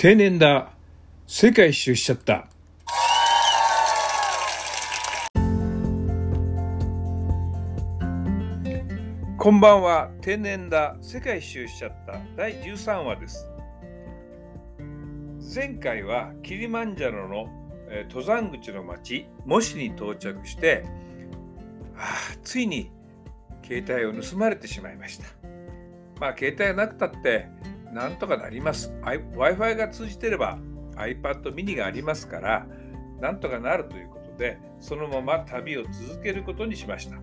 定年だ。世界一周しちゃった。こんばんは。定年だ。世界一周しちゃった。第13話です。前回はキリマンジャロの、えー登山口の町モシに到着してああついに携帯を盗まれてしまいました。まあ携帯なくたってなんとかなります。Wi-Fi が通じてれば iPad mini がありますからなんとかなるということでそのまま旅を続けることにしました。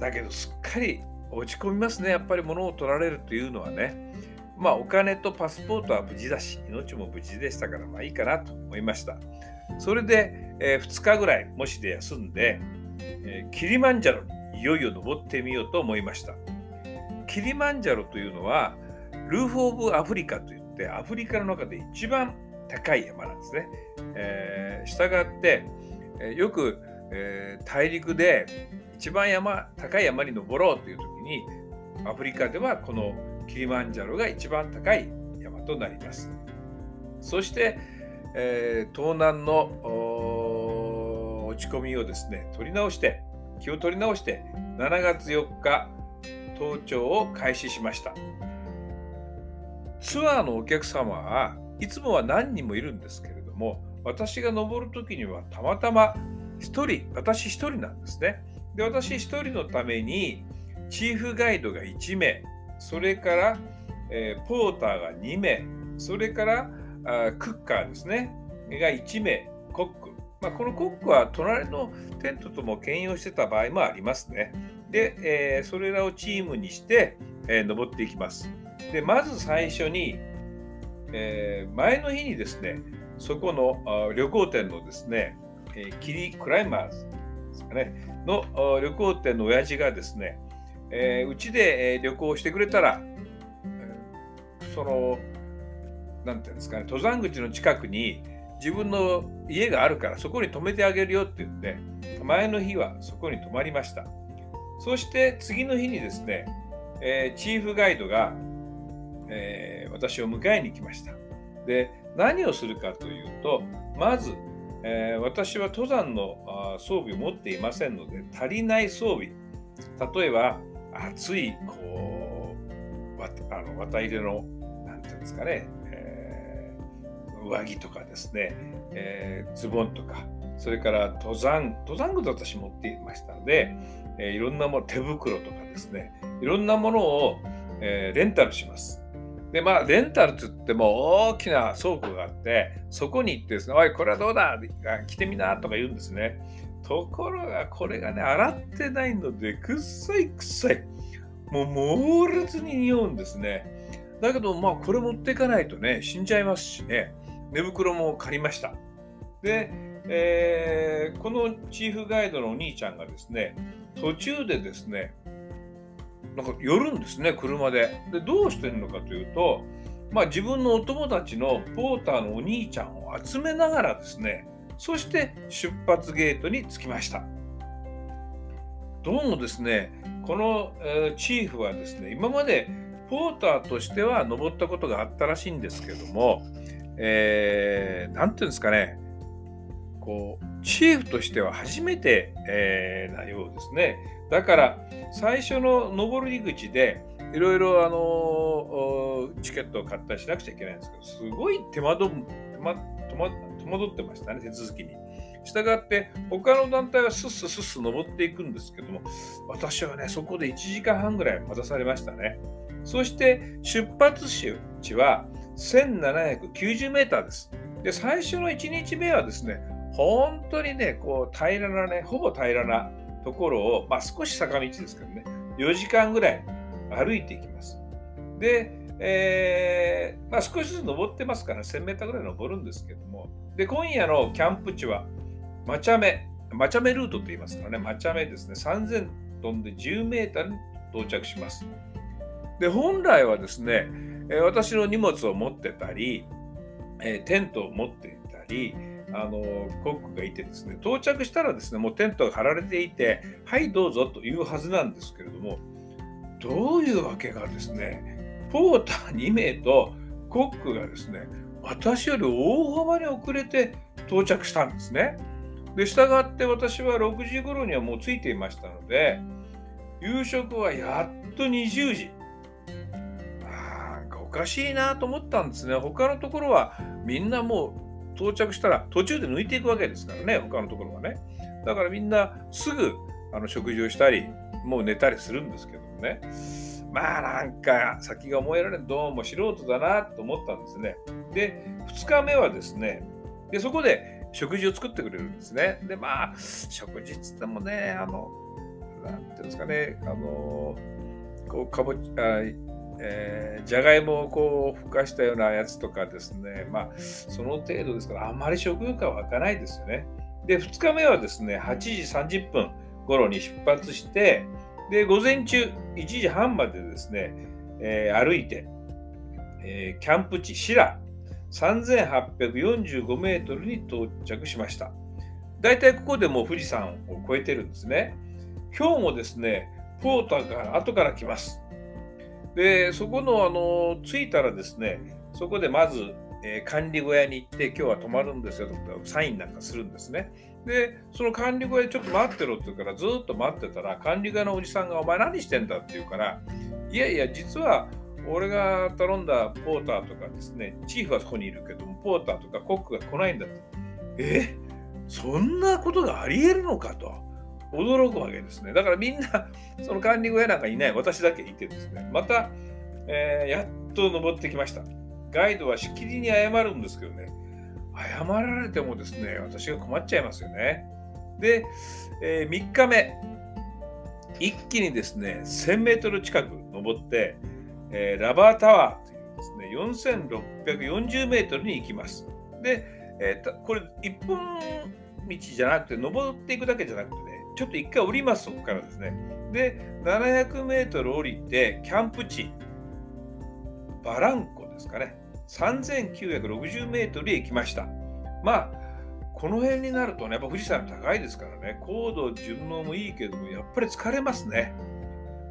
だけどすっかり落ち込みますね。やっぱり物を取られるというのはね。まあお金とパスポートは無事だし命も無事でしたからまあいいかなと思いました。それで、えー2日ぐらいもしで休んで、えーキリマンジャロにいよいよ登ってみようと思いました。キリマンジャロというのはルーフ・オブ・アフリカといってアフリカの中で一番高い山なんですね。えー、したがって、よく、えー大陸で一番山高い山に登ろうという時にアフリカではこのキリマンジャロが一番高い山となります。そして、えー東南の落ち込みをですね取り直して気を取り直して7月4日登頂を開始しました。ツアーのお客様はいつもは何人もいるんですけれども私が登る時にはたまたま1人私1人なんですね。で私1人のためにチーフガイドが1名それから、えーポーターが2名それからあクッカーですねが1名コック、まあ、このコックは隣のテントとも兼用してた場合もありますね。で、えーそれらをチームにして、えー登っていきます。でまず最初に、えー前の日にですねそこの旅行店のですね、えーキリクライマーズですかねの旅行店の親父がですねえーうちで、えー旅行してくれたら、そのなんていうんですかね登山口の近くに自分の家があるからそこに泊めてあげるよって言って前の日はそこに泊まりました。そして次の日にですね、えーチーフガイドが、えー私を迎えに来ましたで何をするかというとまず、えー私は登山の装備を持っていませんので足りない装備例えば暑いこうあの綿入れのなんていうんですかね、えー上着とかですね、えズボンとかそれから登山登山靴私持っていましたので、えいろんなもの手袋とかですねいろんなものを、えレンタルします。でまあレンタルって言っても大きな倉庫があってそこに行ってですね「おいこれはどうだあ来てみな」とか言うんですね。ところがこれがね洗ってないのでくっさいくっさいもう猛烈に匂うんですね。だけどまあこれ持っていかないとね死んじゃいますしね寝袋も借りました。で、えーこのチーフガイドのお兄ちゃんがですね途中でですねなんか寄るんですね車で。でどうしてるのかというと、まあ、自分のお友達のポーターのお兄ちゃんを集めながらですねそして出発ゲートに着きました。どうもですねこの、えチーフはですね今までポーターとしては登ったことがあったらしいんですけども、えーていうんですかねこうチーフとしては初めて、えーなようですね。だから最初の登り口でいろいろチケットを買ったりしなくちゃいけないんですけどすごい手間ど手間戸惑ってましたね手続きに。したがって他の団体はスッススッス登っていくんですけども私はねそこで1時間半ぐらい待たされましたね。そして出発地は1790メーターです。で最初の1日目はですね本当にねこう平らなねほぼ平らなところを、まあ、少し坂道ですけどね4時間ぐらい歩いていきます。で、えーまあ、少しずつ登ってますから1000メーターぐらい登るんですけどもで今夜のキャンプ地はマチャメマチャメルートと言いますからねマチャメですね3000飛んで10メーターに到着します。で本来はですね、えー私の荷物を持ってたり、えーテントを持っていたりあのコックがいてですね到着したらですねもうテントが張られていてはいどうぞというはずなんですけれどもどういうわけがですねポーター2名とコックがですね私より大幅に遅れて到着したんですね。で、従って私は6時頃にはもう着いていましたので、夕食はやっと20時。なんかおかしいなと思ったんですね。他のところはみんなもう到着したら途中で抜いていくわけですからね、他のところはね。だからみんなすぐあの食事をしたり、もう寝たりするんですけどもね。まあなんか先が思えられん、どうも素人だなと思ったんですね。で、2日目はですね、でそこで食事を作ってくれるんですね。で、まあ、食事っつってもね、あの、なんていうんですかね、あの、こう、かぼちゃ、えー、じゃがいもをこう、ふかしたようなやつとかですね、まあ、その程度ですから、あんまり食欲は湧かないですよね。で、2日目はですね、8時30分頃に出発して、で、午前中1時半までですね、えー、歩いて、えー、キャンプ地、シラ、3845メートルに到着しました。だいたいここでもう富士山を越えてるんですね。今日もですね、ポーターから後から来ます。で、そこの、あの、着いたらですね、そこでまず、えー、管理小屋に行って、今日は泊まるんですよとサインなんかするんですね。で、その管理小屋ちょっと待ってろって言うから、ずっと待ってたら、管理小屋のおじさんが、お前何してんだって言うから、いやいや、実は俺が頼んだポーターとかですね、チーフはそこにいるけども、ポーターとかコックが来ないんだと。え？そんなことがあり得るのかと。驚くわけですね。だからみんな、その管理小屋なんかいない、私だけいてですね、また、えー、やっと登ってきました。ガイドはしきりに謝るんですけどね、謝られてもですね、私が困っちゃいますよね。で、えー、3日目、一気にですね、1000メートル近く登って、えー、ラバータワーというですね、4640メートルに行きます。で、えー、これ1本道じゃなくて、登っていくだけじゃなくてね、ちょっと一回降ります、そこからですね。で、700メートル降りて、キャンプ地、バランコですかね、3960メートルへ行きました。まあ、この辺になるとね、やっぱ富士山高いですからね、高度順応もいいけども、やっぱり疲れますね。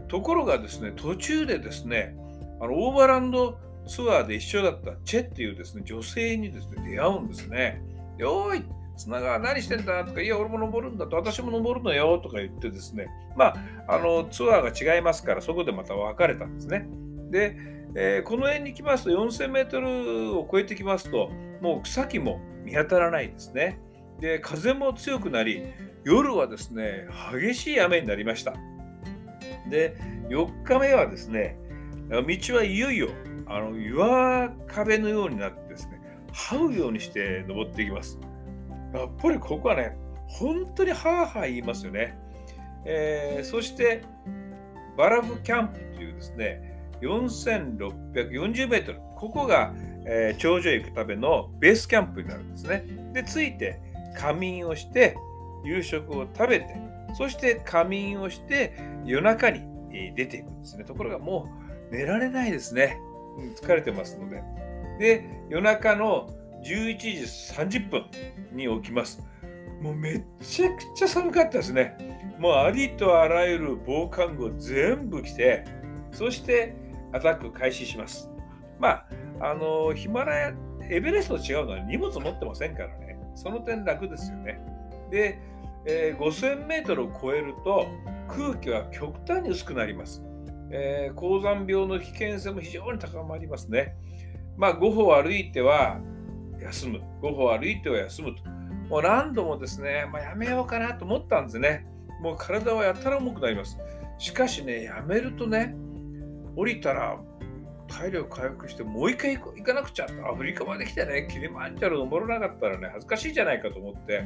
ところがですね、途中でですね、あのオーバーランドツアーで一緒だったチェっていうですね、女性にですね、出会うんですね。で、おい砂川何してんだとか、いや、俺も登るんだと、私も登るのよとか言ってですね、まあ、あの、ツアーが違いますから、そこでまた別れたんですね。で、えー、この辺に来ますと、4000メートルを超えてきますと、もう草木も見当たらないですね。で、風も強くなり、夜はですね、激しい雨になりました。で、4日目はですね、道はいよいよあの岩壁のようになってですね、這うようにして登っていきます。やっぱりここはね、本当にハーハー言いますよね。えー、そして、バラフキャンプというですね、4640メートル、ここが、えー、頂上へ行くためのベースキャンプになるんですね。で、ついて仮眠をして、夕食を食べて、そして仮眠をして夜中に出ていくんですね。ところがもう寝られないですね。疲れてますので。で、夜中の11時30分に起きます。もうめちゃくちゃ寒かったですね。もうありとあらゆる防寒具を全部着て、そしてアタック開始します。まあ、あの、ヒマラヤ、エベレストと違うのは荷物持ってませんからね。その点楽ですよね。で、えー、5000メートルを超えると空気は極端に薄くなります。えー、高山病の危険性も非常に高まりますね。まあ、5歩歩いては休む、5歩歩いては休むと。もう何度もですね、まあ、やめようかなと思ったんですね。もう体はやたら重くなります。しかしね、やめるとね、降りたら体力回復してもう一回行かなくちゃアフリカまで来てねキリマンジャロ登らなかったらね恥ずかしいじゃないかと思って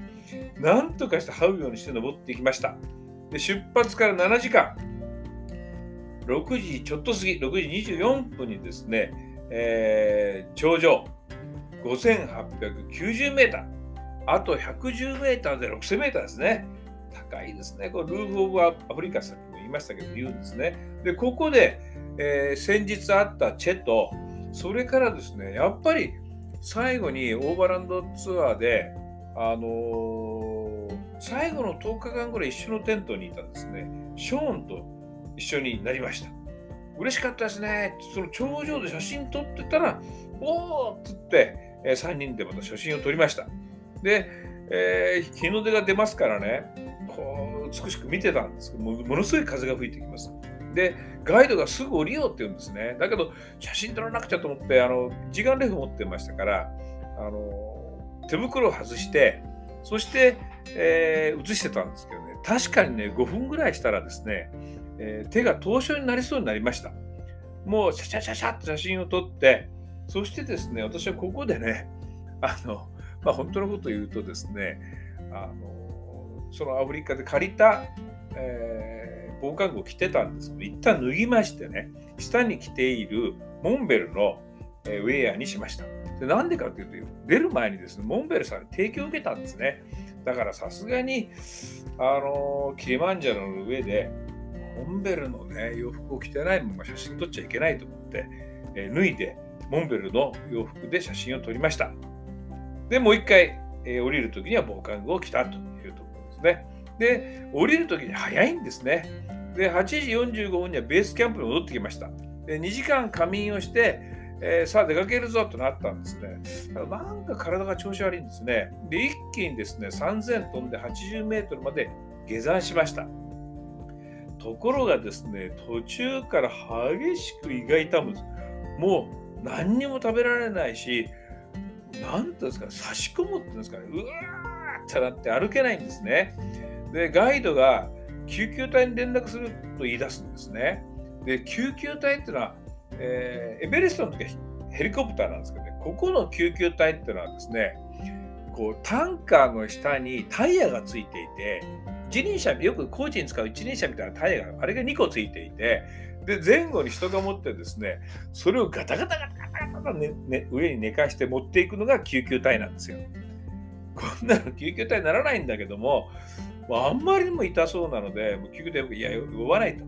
なんとかして這うようにして登っていきましたで出発から7時間6時ちょっと過ぎ6時24分にですね、えー、頂上5890メーターあと110メーターで6000メーターですね高いですねこれルーフ・オブ・アフリカさっきも言いましたけど言うんですねでここでえー、先日あったチェと、それからですね、やっぱり最後にオーバーランドツアーで、あのー、最後の10日間ぐらい一緒のテントにいたんですね、ショーンと一緒になりました。嬉しかったですね。その頂上で写真撮ってたら、おーっつって、え、3人でまた写真を撮りました。で、えー、日の出が出ますからね、こう美しく見てたんですけども、ものすごい風が吹いてきます。で、ガイドがすぐ降りようって言うんですね。だけど、写真撮らなくちゃと思って、あの時間レフ持ってましたから、あの手袋を外して、そして、えー、写してたんですけどね、確かにね、5分ぐらいしたらですね、えー、手が凍傷になりそうになりました。もう、シャシャシャシャって写真を撮って、そしてですね、私はここでね、あの、まあ、本当のことを言うとですね、あのそのアフリカで借りた、えー、防寒具を着てたんですけど、一旦脱ぎましてね、下に着ているモンベルの、えー、ウェアにしました。でなんでかというと、出る前にですね、モンベルさんに提供を受けたんですね。だからさすがに、あのキリマンジャロの上で、モンベルのね、洋服を着てないまま写真撮っちゃいけないと思って、えー、脱いで、モンベルの洋服で写真を撮りました。で、もう一回、えー、降りるときには防寒具を着たというところですね。で、降りるときに早いんですね。で、8時45分にはベースキャンプに戻ってきました。で、2時間仮眠をして、えー、さあ出かけるぞとなったんですね。なんか体が調子悪いんですね。で、一気にですね、3000飛んで80メートルまで下山しました。ところがですね、途中から激しく胃が痛むんです。もう何にも食べられないし、何ていうんですか、差し込むっていうんですかね、うわーってなって歩けないんですね。で、ガイドが救急隊に連絡すると言い出すんですね。で、救急隊っていうのは、えー、エベレストの時はヘリコプターなんですけどね、ここの救急隊っていうのはですね、こうタンカーの下にタイヤがついていて、一輪車、よく工事に使う一輪車みたいなタイヤが、あれが2個ついていて、で、前後に人が持ってですね、それをガタガタガタガタガタ、ねね、上に寝かして持っていくのが救急隊なんですよ。こんなの救急隊にならないんだけども、あんまりにも痛そうなので、もう救急隊いや、呼ばないと。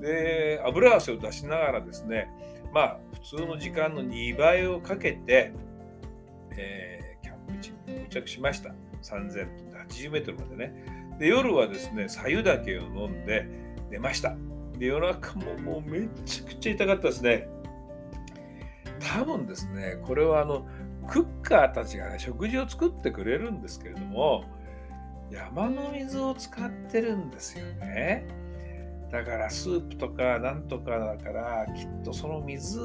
で、油汗を出しながらですね、まあ、普通の時間の2倍をかけて、えー、キャンプ地に到着しました。3080メートルまでね。で、夜はですね、白湯岳を飲んで寝ました。で、夜中ももうめちゃくちゃ痛かったですね。多分ですね、これはあの、クッカーたちがね、食事を作ってくれるんですけれども、山の水を使ってるんですよね。だからスープとかなんとかだからきっとその水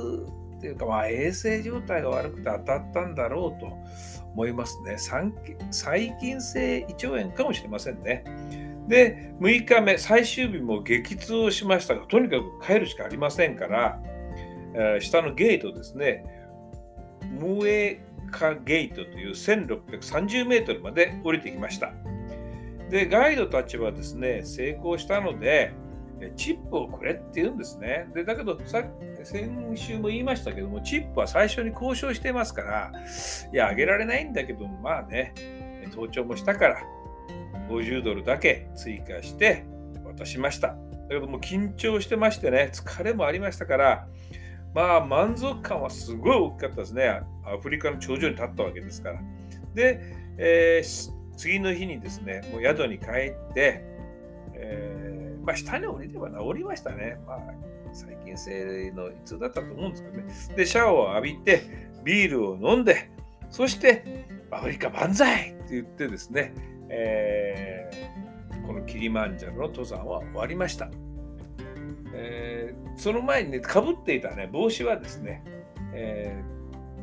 っていうかまあ衛生状態が悪くて当たったんだろうと思いますね。細菌性胃腸炎かもしれませんね。で、6日目、最終日も激痛をしましたが、とにかく帰るしかありませんから、えー、下のゲートですね、ムエカゲートという1630メートルまで降りてきました。で、ガイドたちはですね、成功したので、チップをくれって言うんですね。でだけどさ、先週も言いましたけども、チップは最初に交渉してますから、いや、あげられないんだけど、まあね、盗聴もしたから、50ドルだけ追加して渡しました。だけども緊張してましてね、疲れもありましたから、まあ満足感はすごい大きかったですね。アフリカの頂上に立ったわけですから。で、えー、次の日にですね、もう宿に帰って、えー、まあ、下に降りれば治りましたね。まあ、細菌性の胃痛だったと思うんですけどね。で、シャワーを浴びて、ビールを飲んで、そして、アフリカ万歳って言ってですね、えー、このキリマンジャロの登山は終わりました。えー、その前にね、かぶっていたね、帽子はですね、え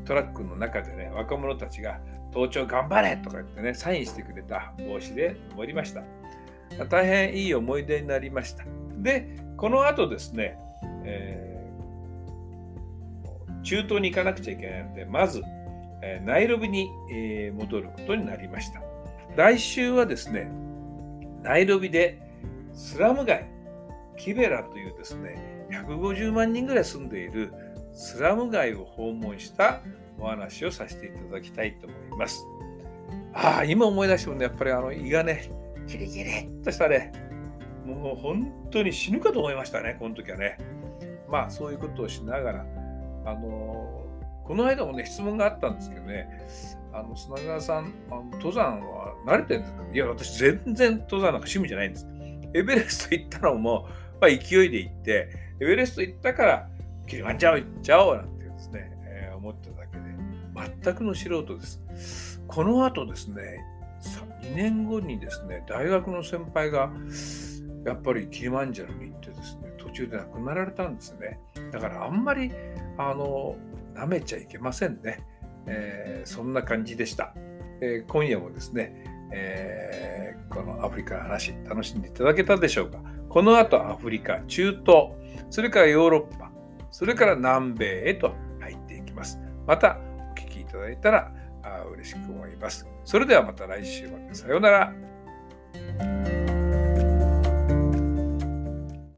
ー、トラックの中でね、若者たちが、登頂頑張れとか言ってね、サインしてくれた帽子で終わりました。大変いい思い出になりました。で、この後ですね、えー、中東に行かなくちゃいけないので、まず、え、ナイロビに、え、戻ることになりました。来週はですね、ナイロビでスラム街、キベラというですね、150万人ぐらい住んでいるスラム街を訪問したお話をさせていただきたいと思います。ああ、今思い出してもね、やっぱりあの胃がね、キリキリっとしたね、もう本当に死ぬかと思いましたね、この時はね。まあ、そういうことをしながら、あのこの間もね、質問があったんですけどね、あの砂川さんあの、登山は慣れてるんですか？いや、私全然登山なんか趣味じゃないんです。エベレスト行ったのも、まあ、勢いで行って、エベレスト行ったから、キリマンジャロ行っちゃおうなんてですね、えー、思っただけで、全くの素人です。この後ですね、2年後にですね、大学の先輩がやっぱりキリマンジャロに行ってですね、途中で亡くなられたんですね。だからあんまり、あの、舐めちゃいけませんね。えー、そんな感じでした。えー、今夜もですね、えー、このアフリカの話、楽しんでいただけたでしょうか。この後アフリカ、中東、それからヨーロッパ、それから南米へと入っていきます。またお聞きいただいたらあ嬉しく思います。それではまた来週まで。さようなら。